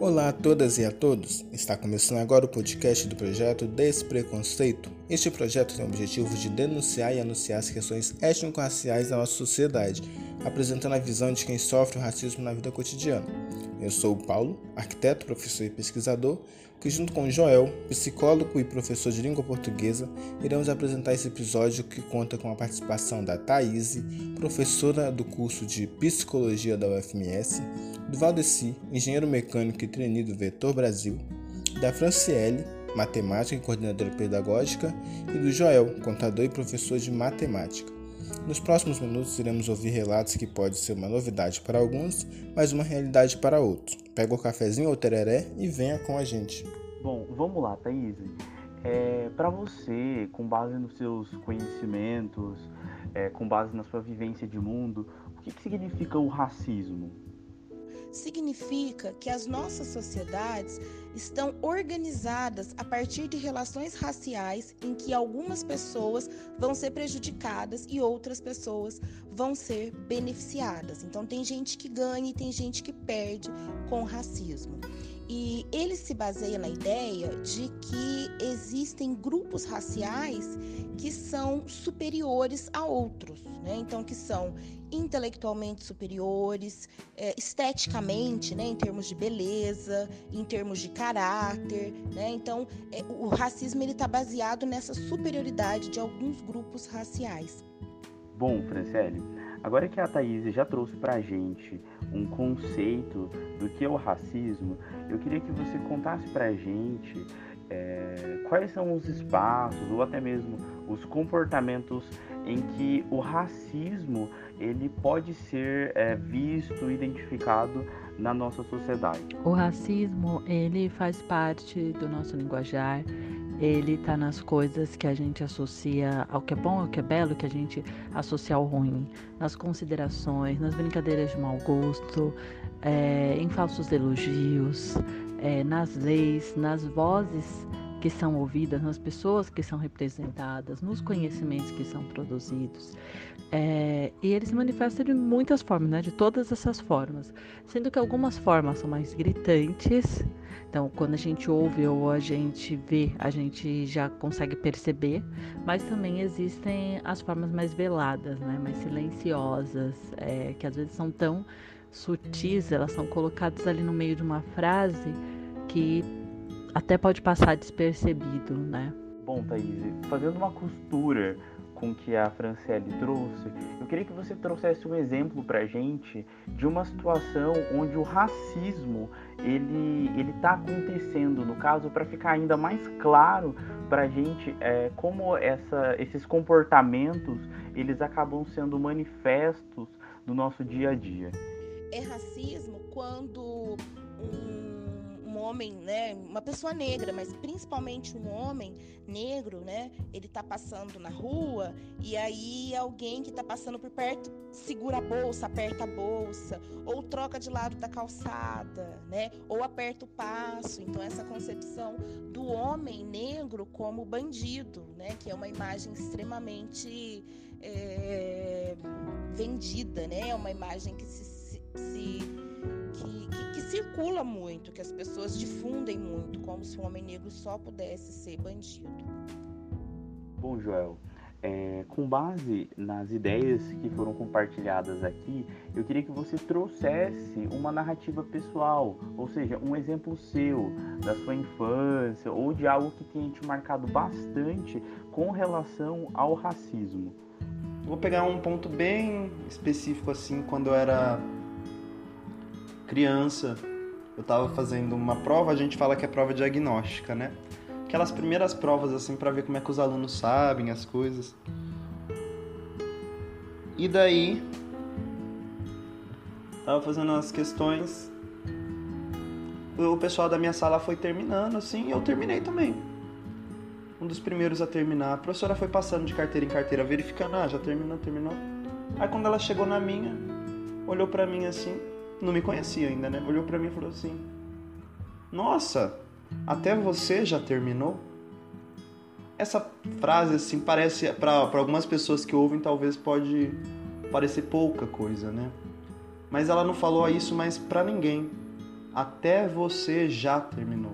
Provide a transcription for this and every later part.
Olá a todas e a todos! Está começando agora o podcast do projeto Despreconceito. Este projeto tem o objetivo de denunciar e anunciar as questões étnico-raciais da nossa sociedade, apresentando a visão de quem sofre o racismo na vida cotidiana. Eu sou o Paulo, arquiteto, professor e pesquisador, que junto com Joel, psicólogo e professor de língua portuguesa, iremos apresentar esse episódio que conta com a participação da Thaís, professora do curso de Psicologia da UFMS, do Valdeci, engenheiro mecânico e trainee do Vetor Brasil, da Franciele, matemática e coordenadora pedagógica, e do Joel, contador e professor de matemática. Nos próximos minutos iremos ouvir relatos que pode ser uma novidade para alguns, mas uma realidade para outros. Pega o cafezinho ou tereré e venha com a gente. Bom, vamos lá, Thaís. É, para você, com base nos seus conhecimentos, é, com base na sua vivência de mundo, o que, que significa o racismo? Significa que as nossas sociedades estão organizadas a partir de relações raciais em que algumas pessoas vão ser prejudicadas e outras pessoas vão ser beneficiadas. Então, tem gente que ganha e tem gente que perde com racismo. E ele se baseia na ideia de que existem grupos raciais que são superiores a outros, né? Então, que são intelectualmente superiores, é, esteticamente, né? Em termos de beleza, em termos de caráter, né? Então, é, o racismo ele está baseado nessa superioridade de alguns grupos raciais. Bom, Franciele, agora que a Thaís já trouxe para a gente um conceito do que é o racismo, eu queria que você contasse para a gente é, quais são os espaços ou até mesmo os comportamentos em que o racismo ele pode ser é, visto, identificado na nossa sociedade. O racismo ele faz parte do nosso linguajar ele está nas coisas que a gente associa ao que é bom, ao que é belo, que a gente associa ao ruim, nas considerações, nas brincadeiras de mau gosto, é, em falsos elogios, é, nas leis, nas vozes que são ouvidas, nas pessoas que são representadas, nos conhecimentos que são produzidos. É, e ele se manifesta de muitas formas, né? de todas essas formas, sendo que algumas formas são mais gritantes. Então, quando a gente ouve ou a gente vê, a gente já consegue perceber, mas também existem as formas mais veladas, né? mais silenciosas, é, que às vezes são tão sutis, elas são colocadas ali no meio de uma frase que até pode passar despercebido, né? Bom, Thaís, fazendo uma costura com que a Franciele trouxe, eu queria que você trouxesse um exemplo para gente de uma situação onde o racismo ele ele está acontecendo, no caso, para ficar ainda mais claro para a gente é, como essa, esses comportamentos eles acabam sendo manifestos no nosso dia a dia. É racismo quando um homem, né, uma pessoa negra, mas principalmente um homem negro, né, ele tá passando na rua e aí alguém que tá passando por perto segura a bolsa, aperta a bolsa, ou troca de lado da calçada, né, ou aperta o passo. Então essa concepção do homem negro como bandido, né, que é uma imagem extremamente é, vendida, né, é uma imagem que se, se que, que, que, circula muito, que as pessoas difundem muito, como se o homem negro só pudesse ser bandido. Bom, Joel, é, com base nas ideias que foram compartilhadas aqui, eu queria que você trouxesse uma narrativa pessoal, ou seja, um exemplo seu, da sua infância, ou de algo que tenha te marcado bastante com relação ao racismo. Vou pegar um ponto bem específico assim, quando eu era criança, eu estava fazendo uma prova, a gente fala que é prova diagnóstica, né? Aquelas primeiras provas assim para ver como é que os alunos sabem as coisas. E daí tava fazendo as questões. O pessoal da minha sala foi terminando assim, e eu terminei também. Um dos primeiros a terminar. A professora foi passando de carteira em carteira, verificando, ah, já terminou, terminou. Aí quando ela chegou na minha, olhou para mim assim, não me conhecia ainda, né? Olhou para mim e falou assim: Nossa, até você já terminou? Essa frase, assim, parece, para algumas pessoas que ouvem, talvez pode parecer pouca coisa, né? Mas ela não falou isso mais para ninguém. até você já terminou.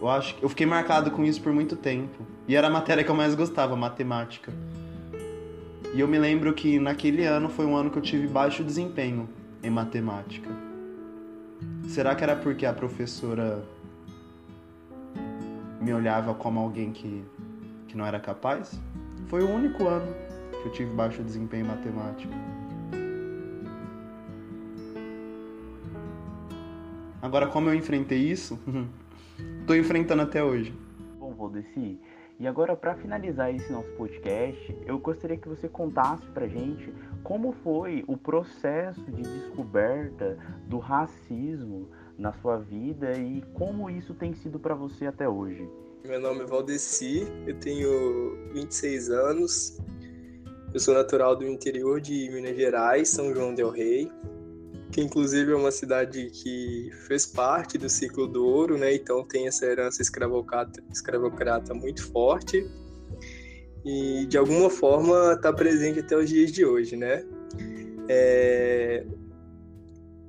Eu acho que eu fiquei marcado com isso por muito tempo. E era a matéria que eu mais gostava, matemática. E eu me lembro que naquele ano foi um ano que eu tive baixo desempenho em matemática. Será que era porque a professora me olhava como alguém que, que não era capaz? Foi o único ano que eu tive baixo desempenho em matemática. Agora, como eu enfrentei isso, tô enfrentando até hoje. Bom, Valdeci, e agora para finalizar esse nosso podcast, eu gostaria que você contasse pra gente como foi o processo de descoberta do racismo na sua vida e como isso tem sido para você até hoje. Meu nome é Valdeci, eu tenho 26 anos, eu sou natural do interior de Minas Gerais, São João del Rei que inclusive é uma cidade que fez parte do ciclo do ouro, né? Então tem essa herança escravocrata, escravocrata muito forte e de alguma forma está presente até os dias de hoje, né? É...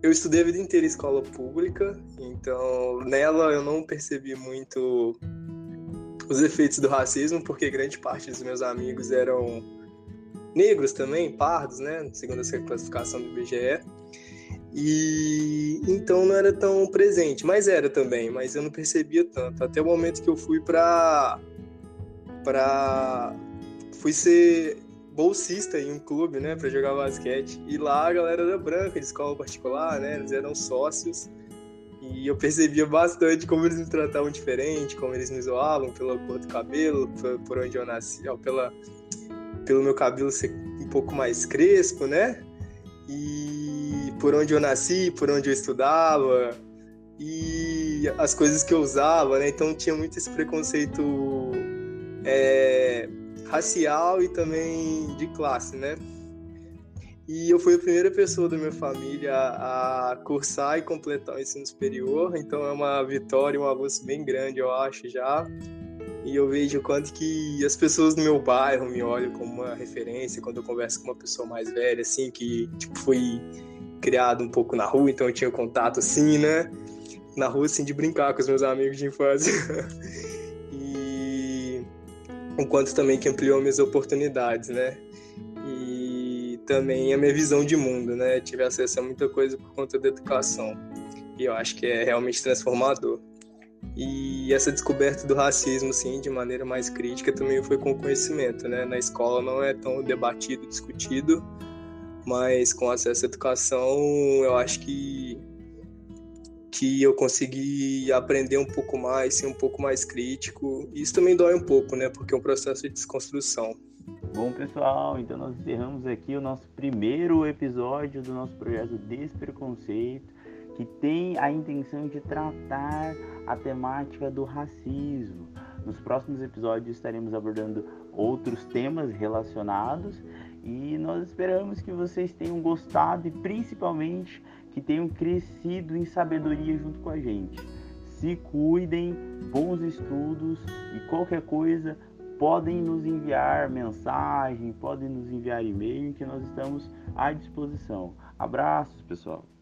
Eu estudei a vida inteira em escola pública, então nela eu não percebi muito os efeitos do racismo, porque grande parte dos meus amigos eram negros também, pardos, né? Segundo essa classificação do IBGE. E então não era tão presente, mas era também, mas eu não percebia tanto. Até o momento que eu fui para para fui ser bolsista em um clube, né, para jogar basquete. E lá a galera era branca, de escola particular, né, eles eram sócios. E eu percebia bastante como eles me tratavam diferente, como eles me zoavam pela cor do cabelo, por, onde eu nasci, ó, pela, pelo meu cabelo ser um pouco mais crespo, né? e por onde eu nasci, por onde eu estudava e as coisas que eu usava, né? Então tinha muito esse preconceito é, racial e também de classe, né? E eu fui a primeira pessoa da minha família a cursar e completar o ensino superior, então é uma vitória, um avanço bem grande, eu acho já. E eu vejo quanto que as pessoas do meu bairro me olham como uma referência quando eu converso com uma pessoa mais velha, assim, que tipo, foi criado um pouco na rua, então eu tinha contato assim, né? Na rua, assim, de brincar com os meus amigos de infância. e o quanto também que ampliou minhas oportunidades, né? E também a minha visão de mundo, né? tive acesso a muita coisa por conta da educação. E eu acho que é realmente transformador. E essa descoberta do racismo, assim, de maneira mais crítica, também foi com conhecimento, né? Na escola não é tão debatido, discutido, mas com acesso à educação, eu acho que que eu consegui aprender um pouco mais, ser um pouco mais crítico. Isso também dói um pouco, né? Porque é um processo de desconstrução. Bom, pessoal, então nós encerramos aqui o nosso primeiro episódio do nosso projeto Despreconceito que tem a intenção de tratar a temática do racismo. Nos próximos episódios estaremos abordando outros temas relacionados e nós esperamos que vocês tenham gostado e principalmente que tenham crescido em sabedoria junto com a gente. Se cuidem, bons estudos e qualquer coisa podem nos enviar mensagem, podem nos enviar e-mail que nós estamos à disposição. Abraços, pessoal.